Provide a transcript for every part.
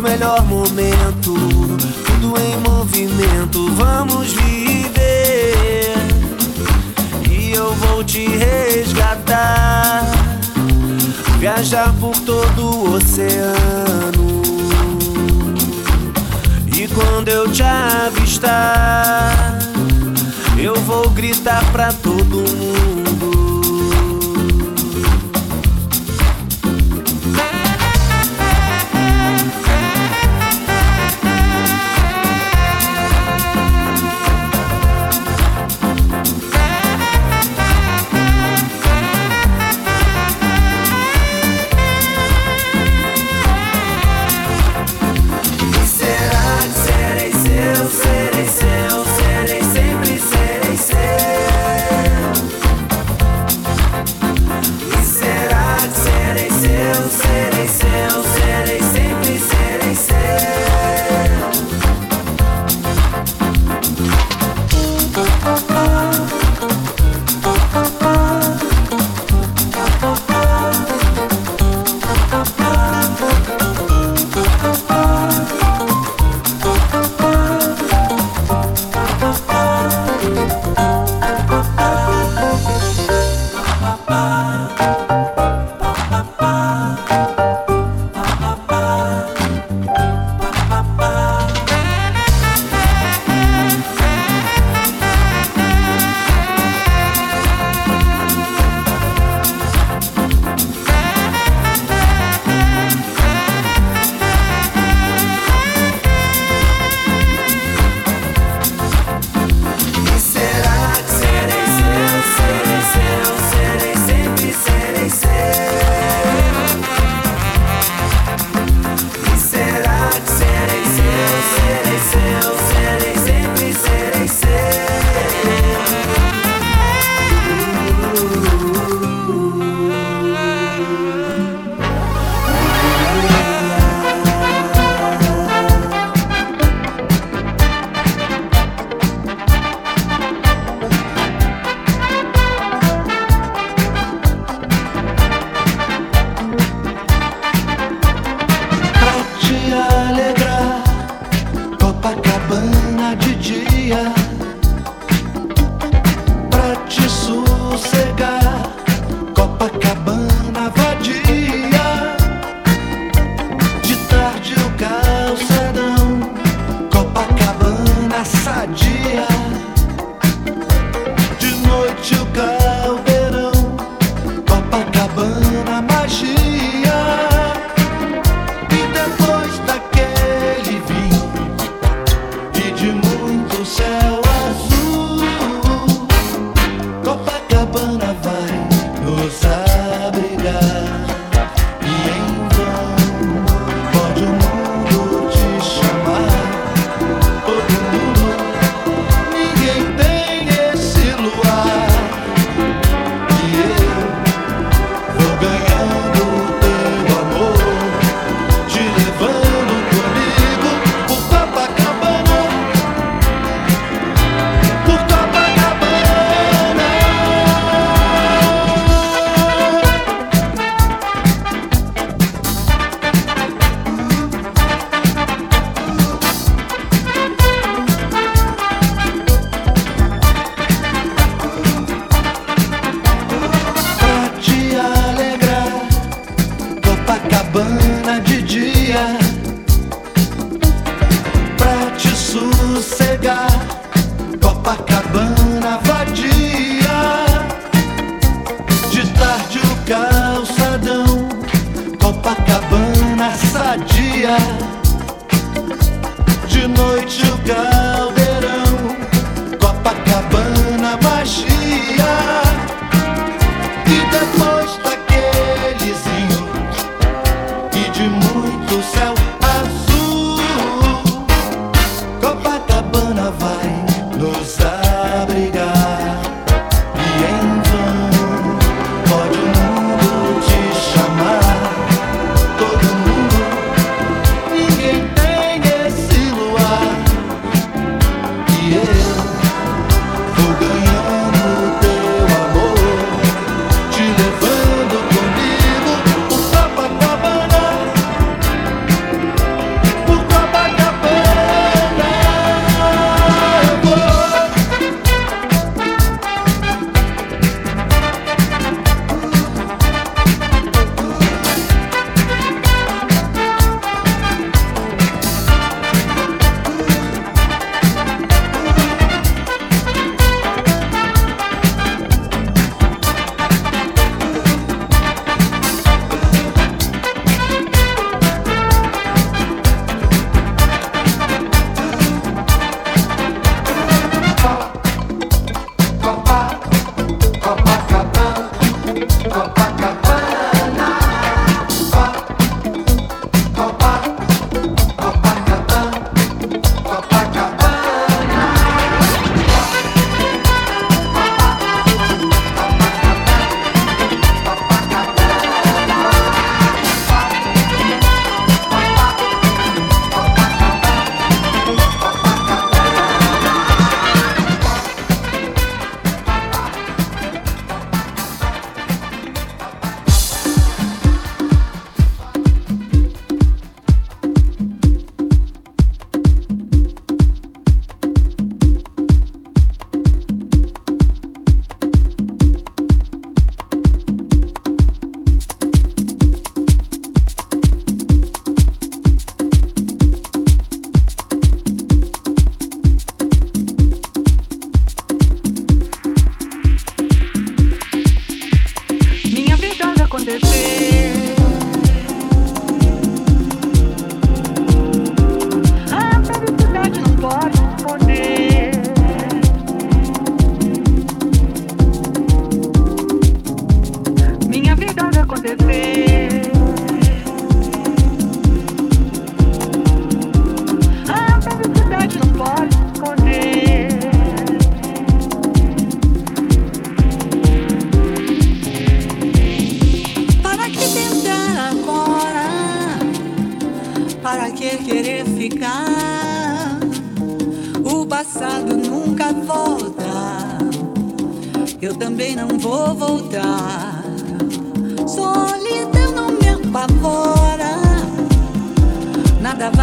nosso melhor momento. Tudo em movimento, vamos viver. E eu vou te resgatar. Viajar por todo o oceano. E quando eu te avistar, eu vou gritar pra todo mundo.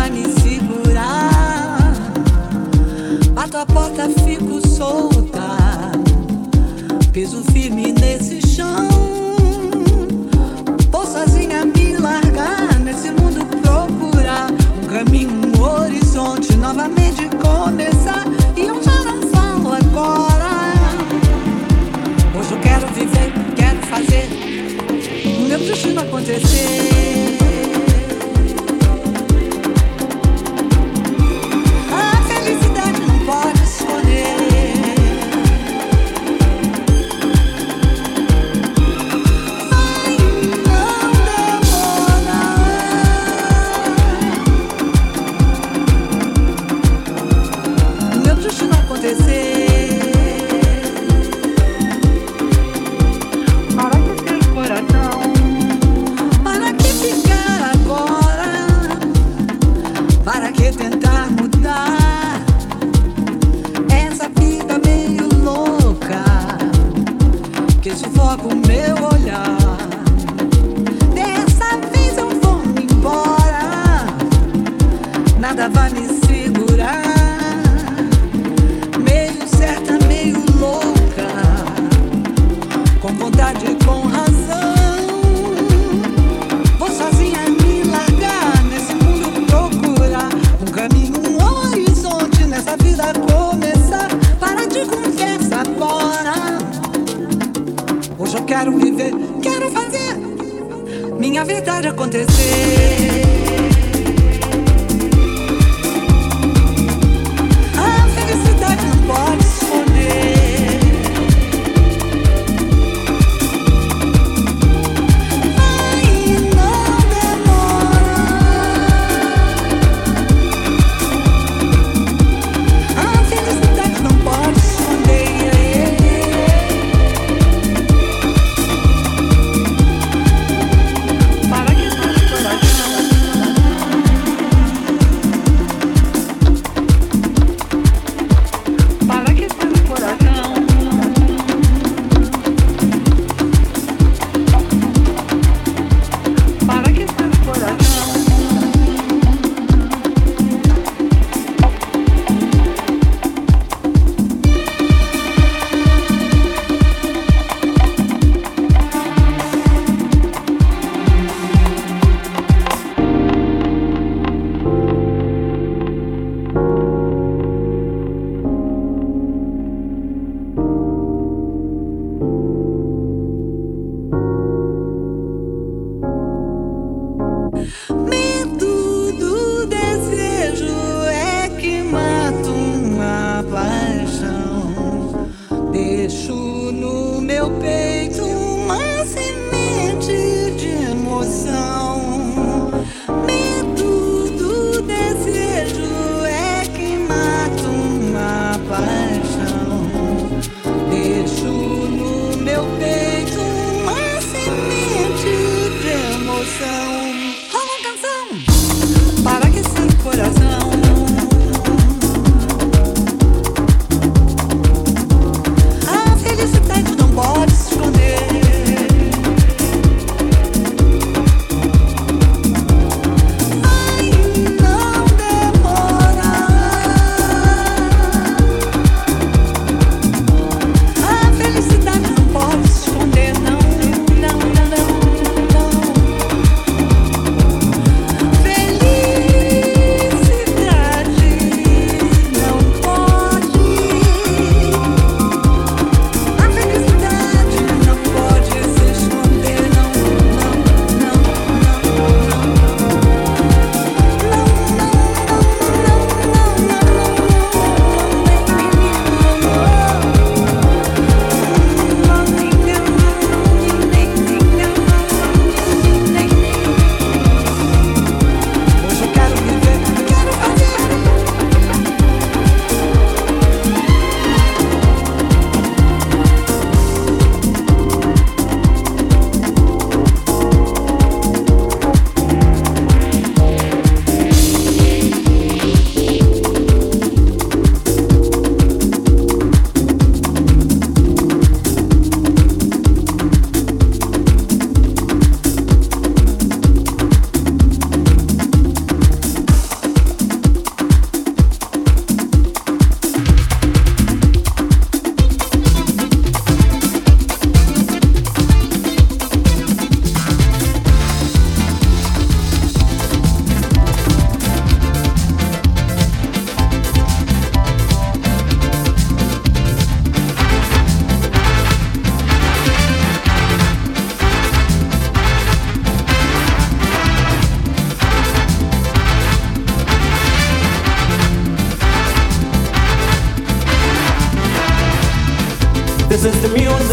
me segurar. Bato a porta, fico solta. Piso firme nesse chão. Vou sozinha me largar nesse mundo procurar um caminho, um horizonte novamente começar. E eu já não falo agora. Hoje eu quero viver, quero fazer. O meu destino acontecer.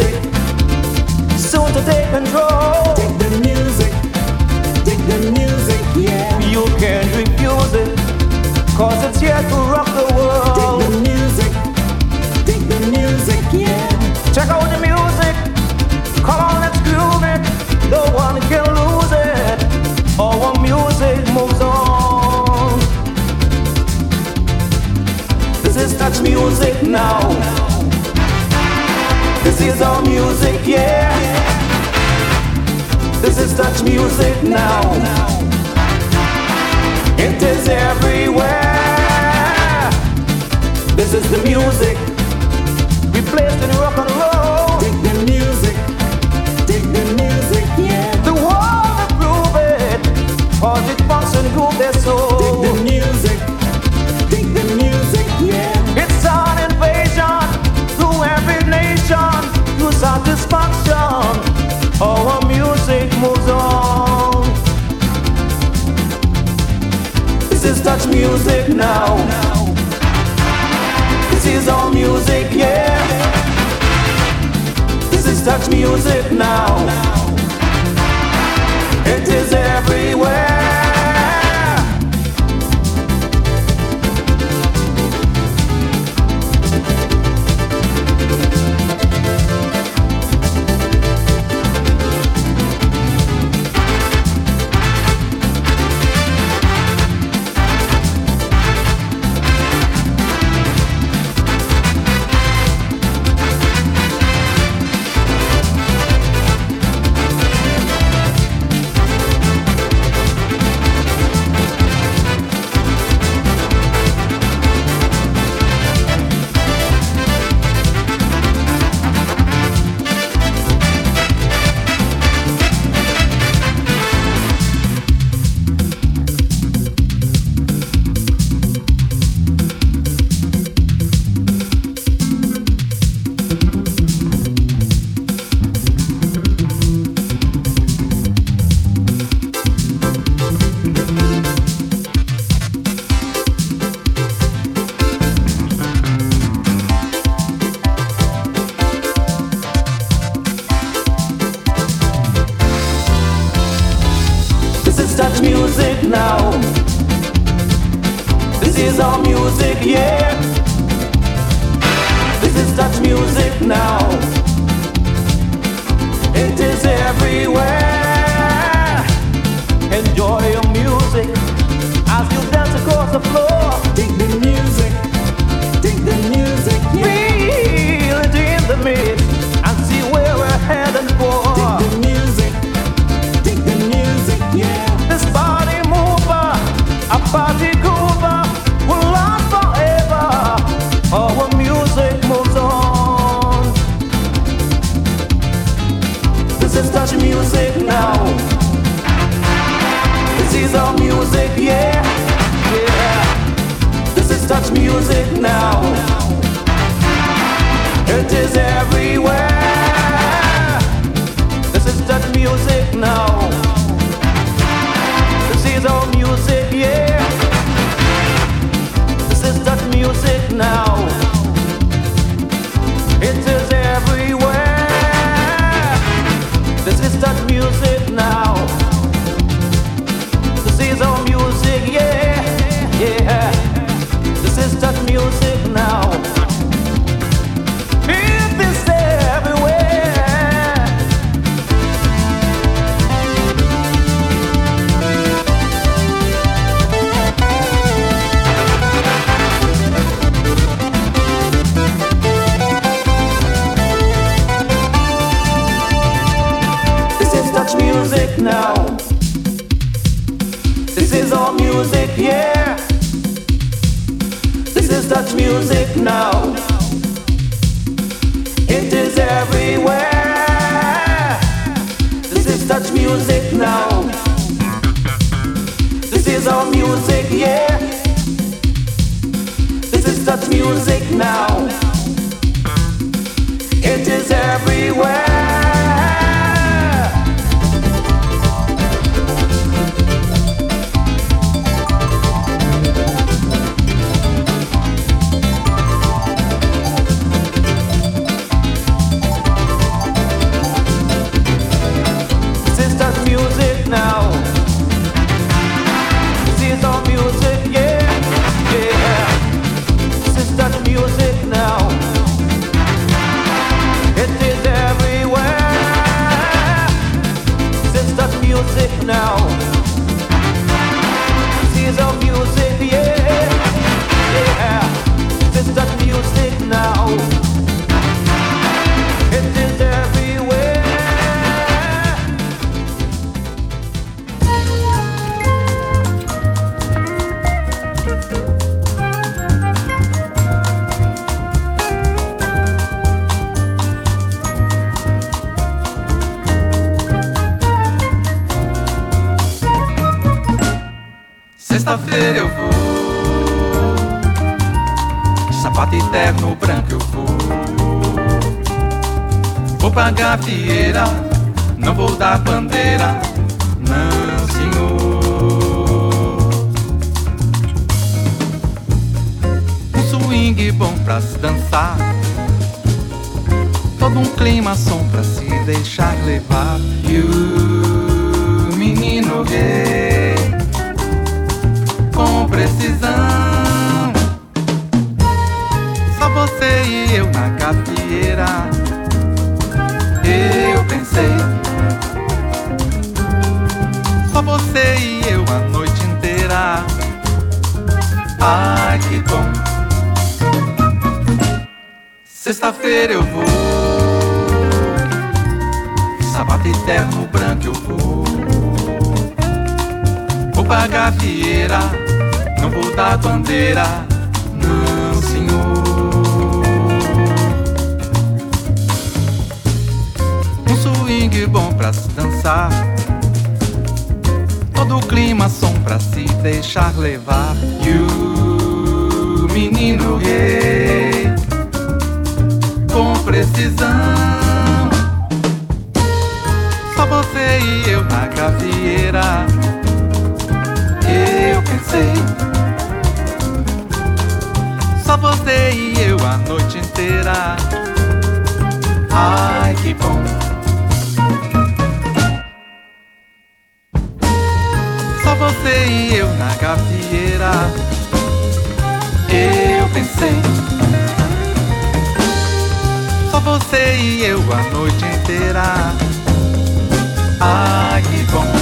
Music. Soon to take control. Take the music. Take the music, yeah. You can't refuse it. Cause it's here to rock the world. Take the music. Take the music, yeah. Check out the music. Come on, let's groove it. No one can lose it. Our music moves on. This is touch music now. This is our music, yeah. This is touch music now. It is everywhere. This is the music. we Replaced in rock and roll. The music. The music, yeah. The world approve it. Cause it function groove their soul. Touch music now. This is our music, yeah. This is touch music now. Eu vou. Sapato eterno branco eu vou. Vou pra gafieira, não vou dar bandeira, não senhor. Um swing bom pra se dançar. Todo um clima som pra se deixar levar. E o menino rei com precisão. Só você e eu na capieira. Eu pensei. Só você e eu a noite inteira. Ai que bom. Sexta-feira eu vou. Sapato eterno branco eu vou. Vou pra gafieira, vou dar bandeira, não senhor. Um swing bom pra se dançar. Todo o clima som pra se deixar levar. E o menino rei com precisão. Só você e eu na gafieira. Eu pensei. Só você e eu a noite inteira. Ai que bom. Só você e eu na gafieira. Eu pensei. Só você e eu a noite inteira. Ai que bom.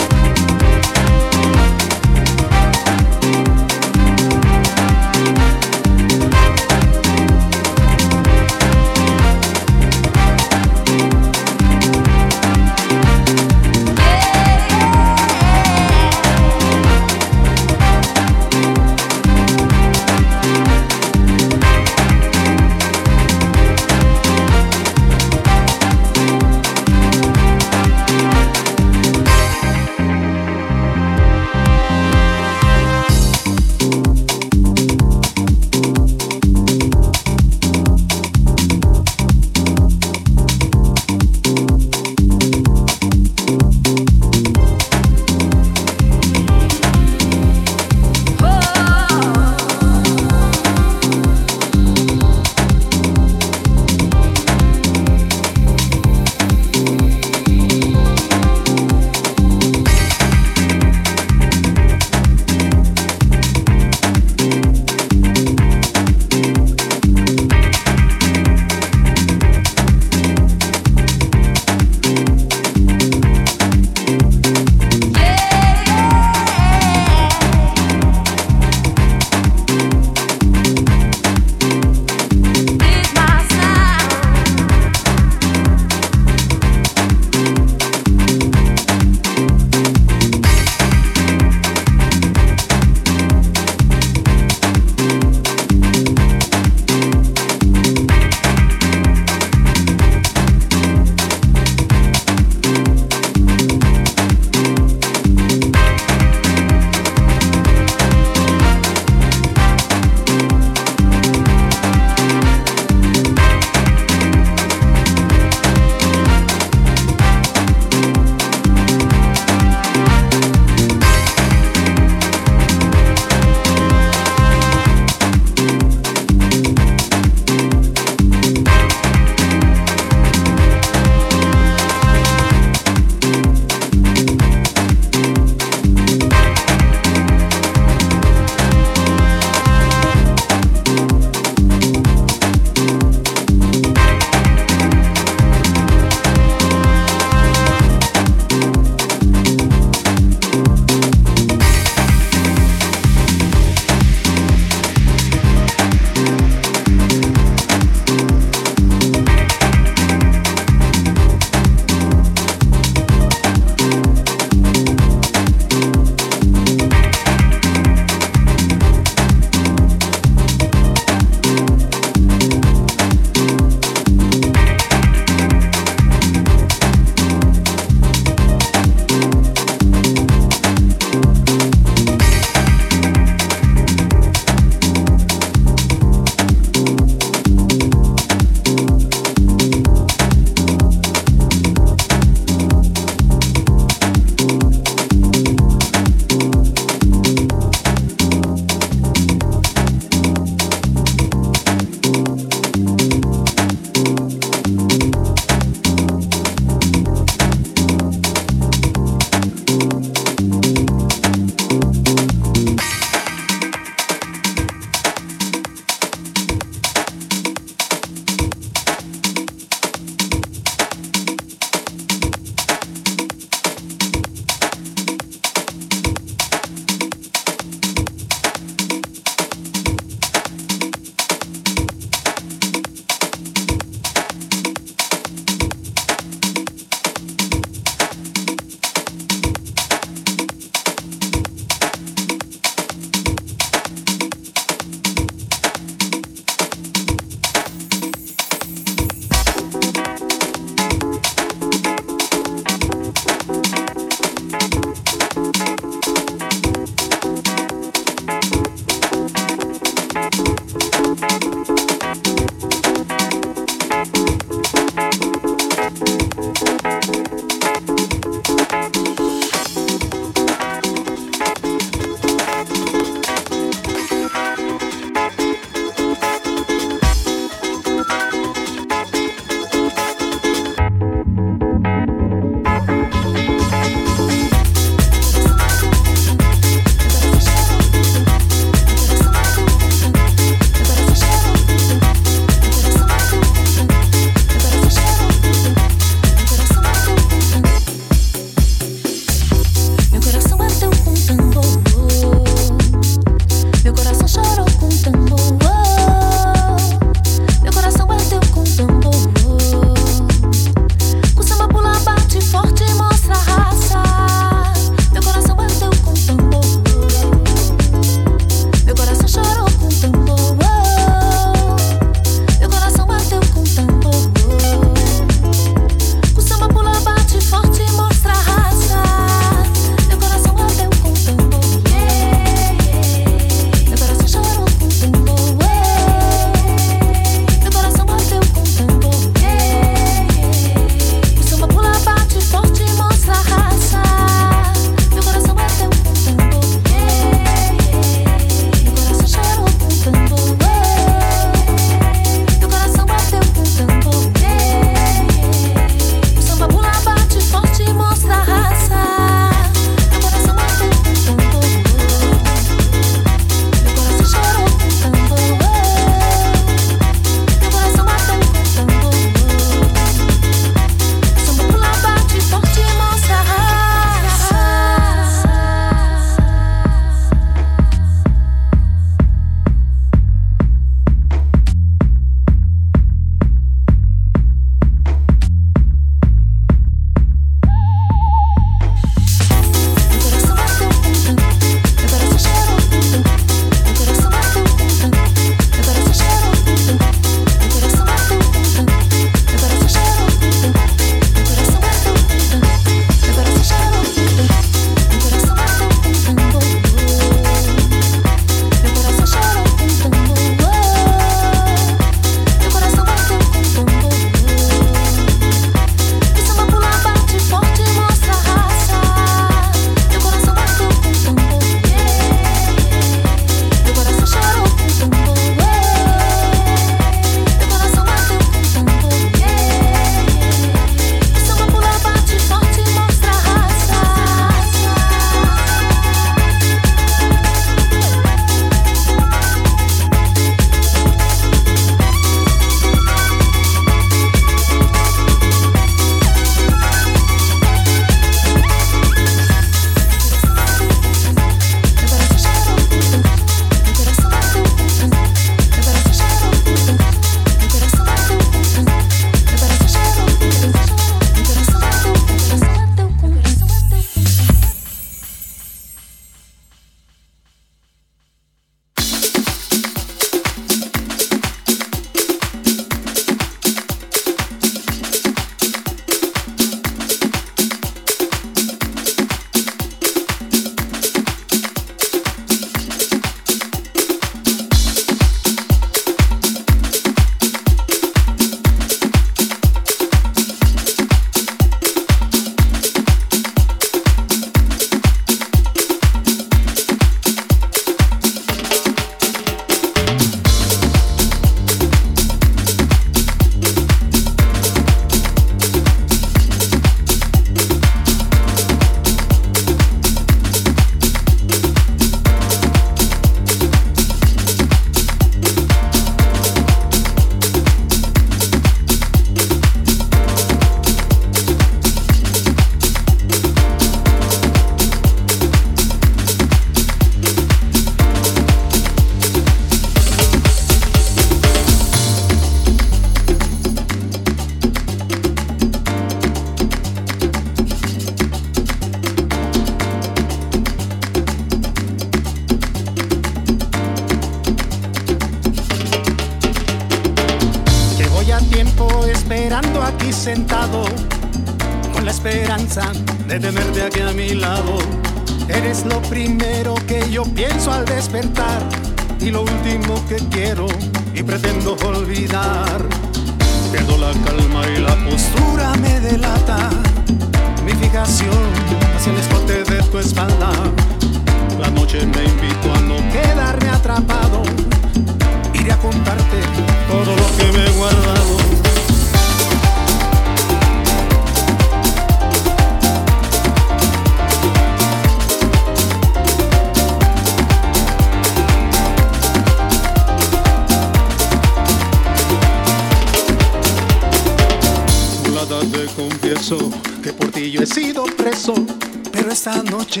Esa noche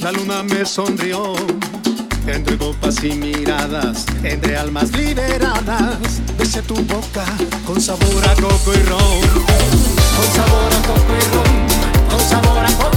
la luna me sonrió, entre copas y miradas, entre almas liberadas, besé tu boca con sabor a coco y ron, con sabor a coco y ron, con sabor a coco.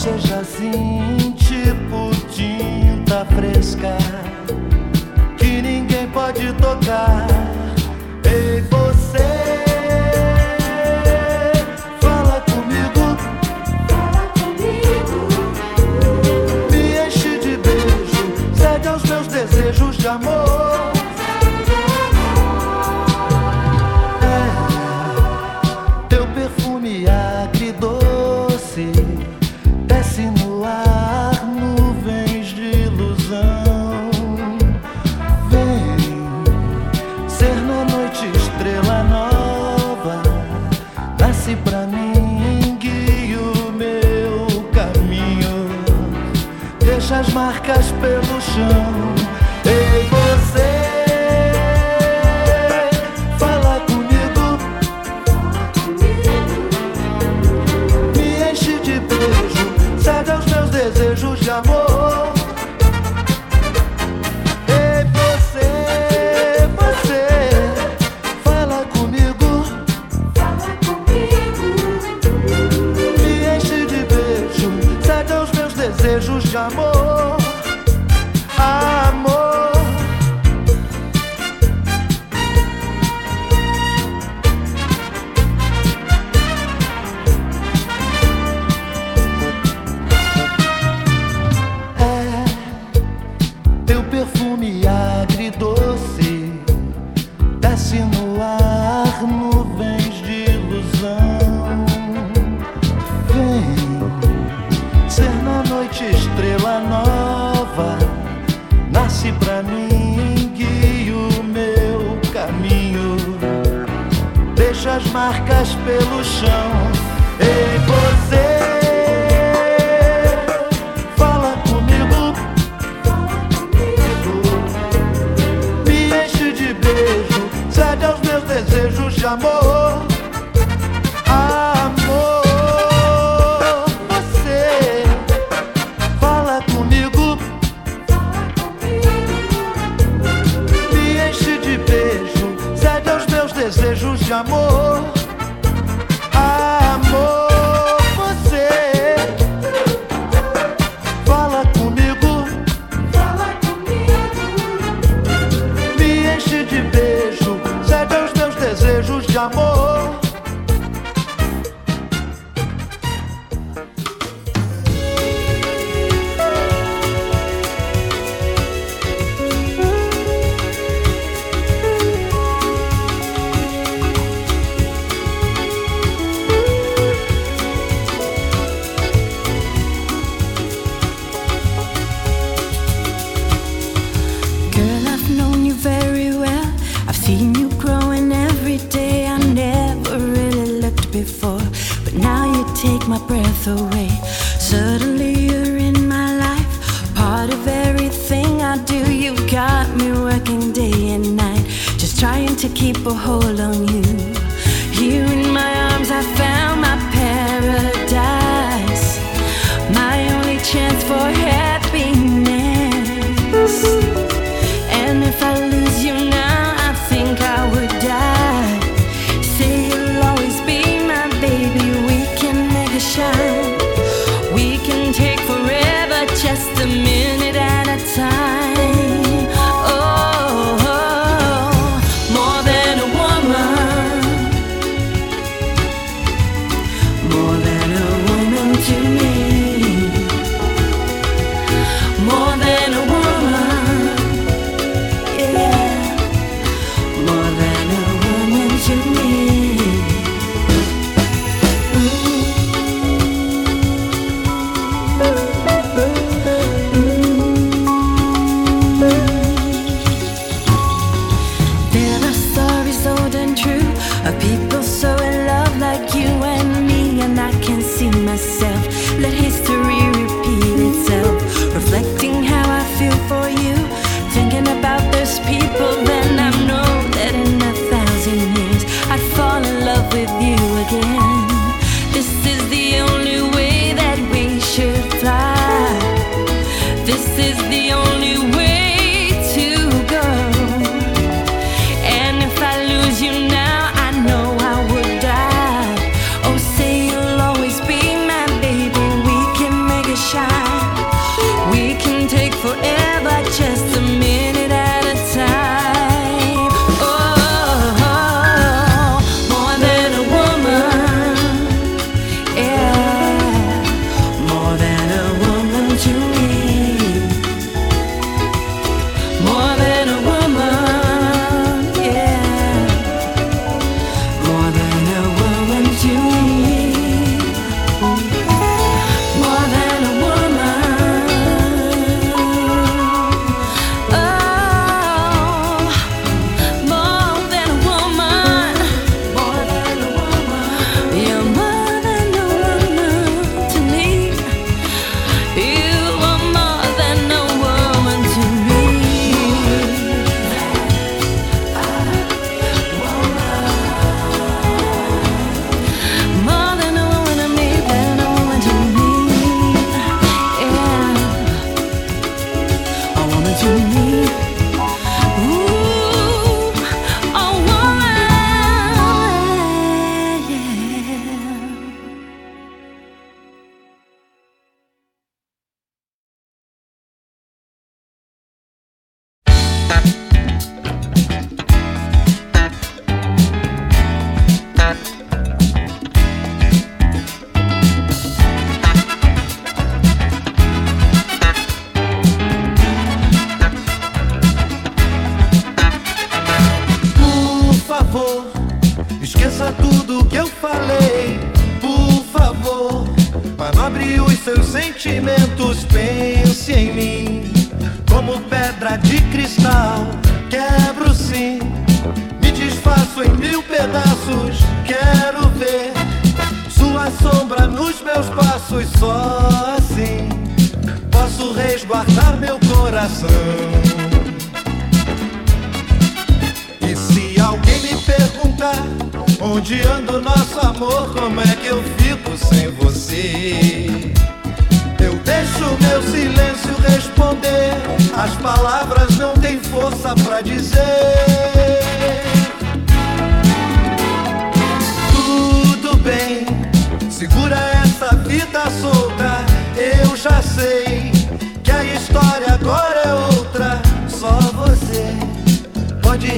seja assim, tipo tinta fresca, que ninguém pode tocar. Se pra mim, guie o meu caminho. Deixa as marcas pelo chão. Ei, você, fala comigo, fala comigo. Me enche de beijo, cede aos meus desejos de amor.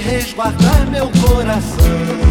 Resguardar meu coração.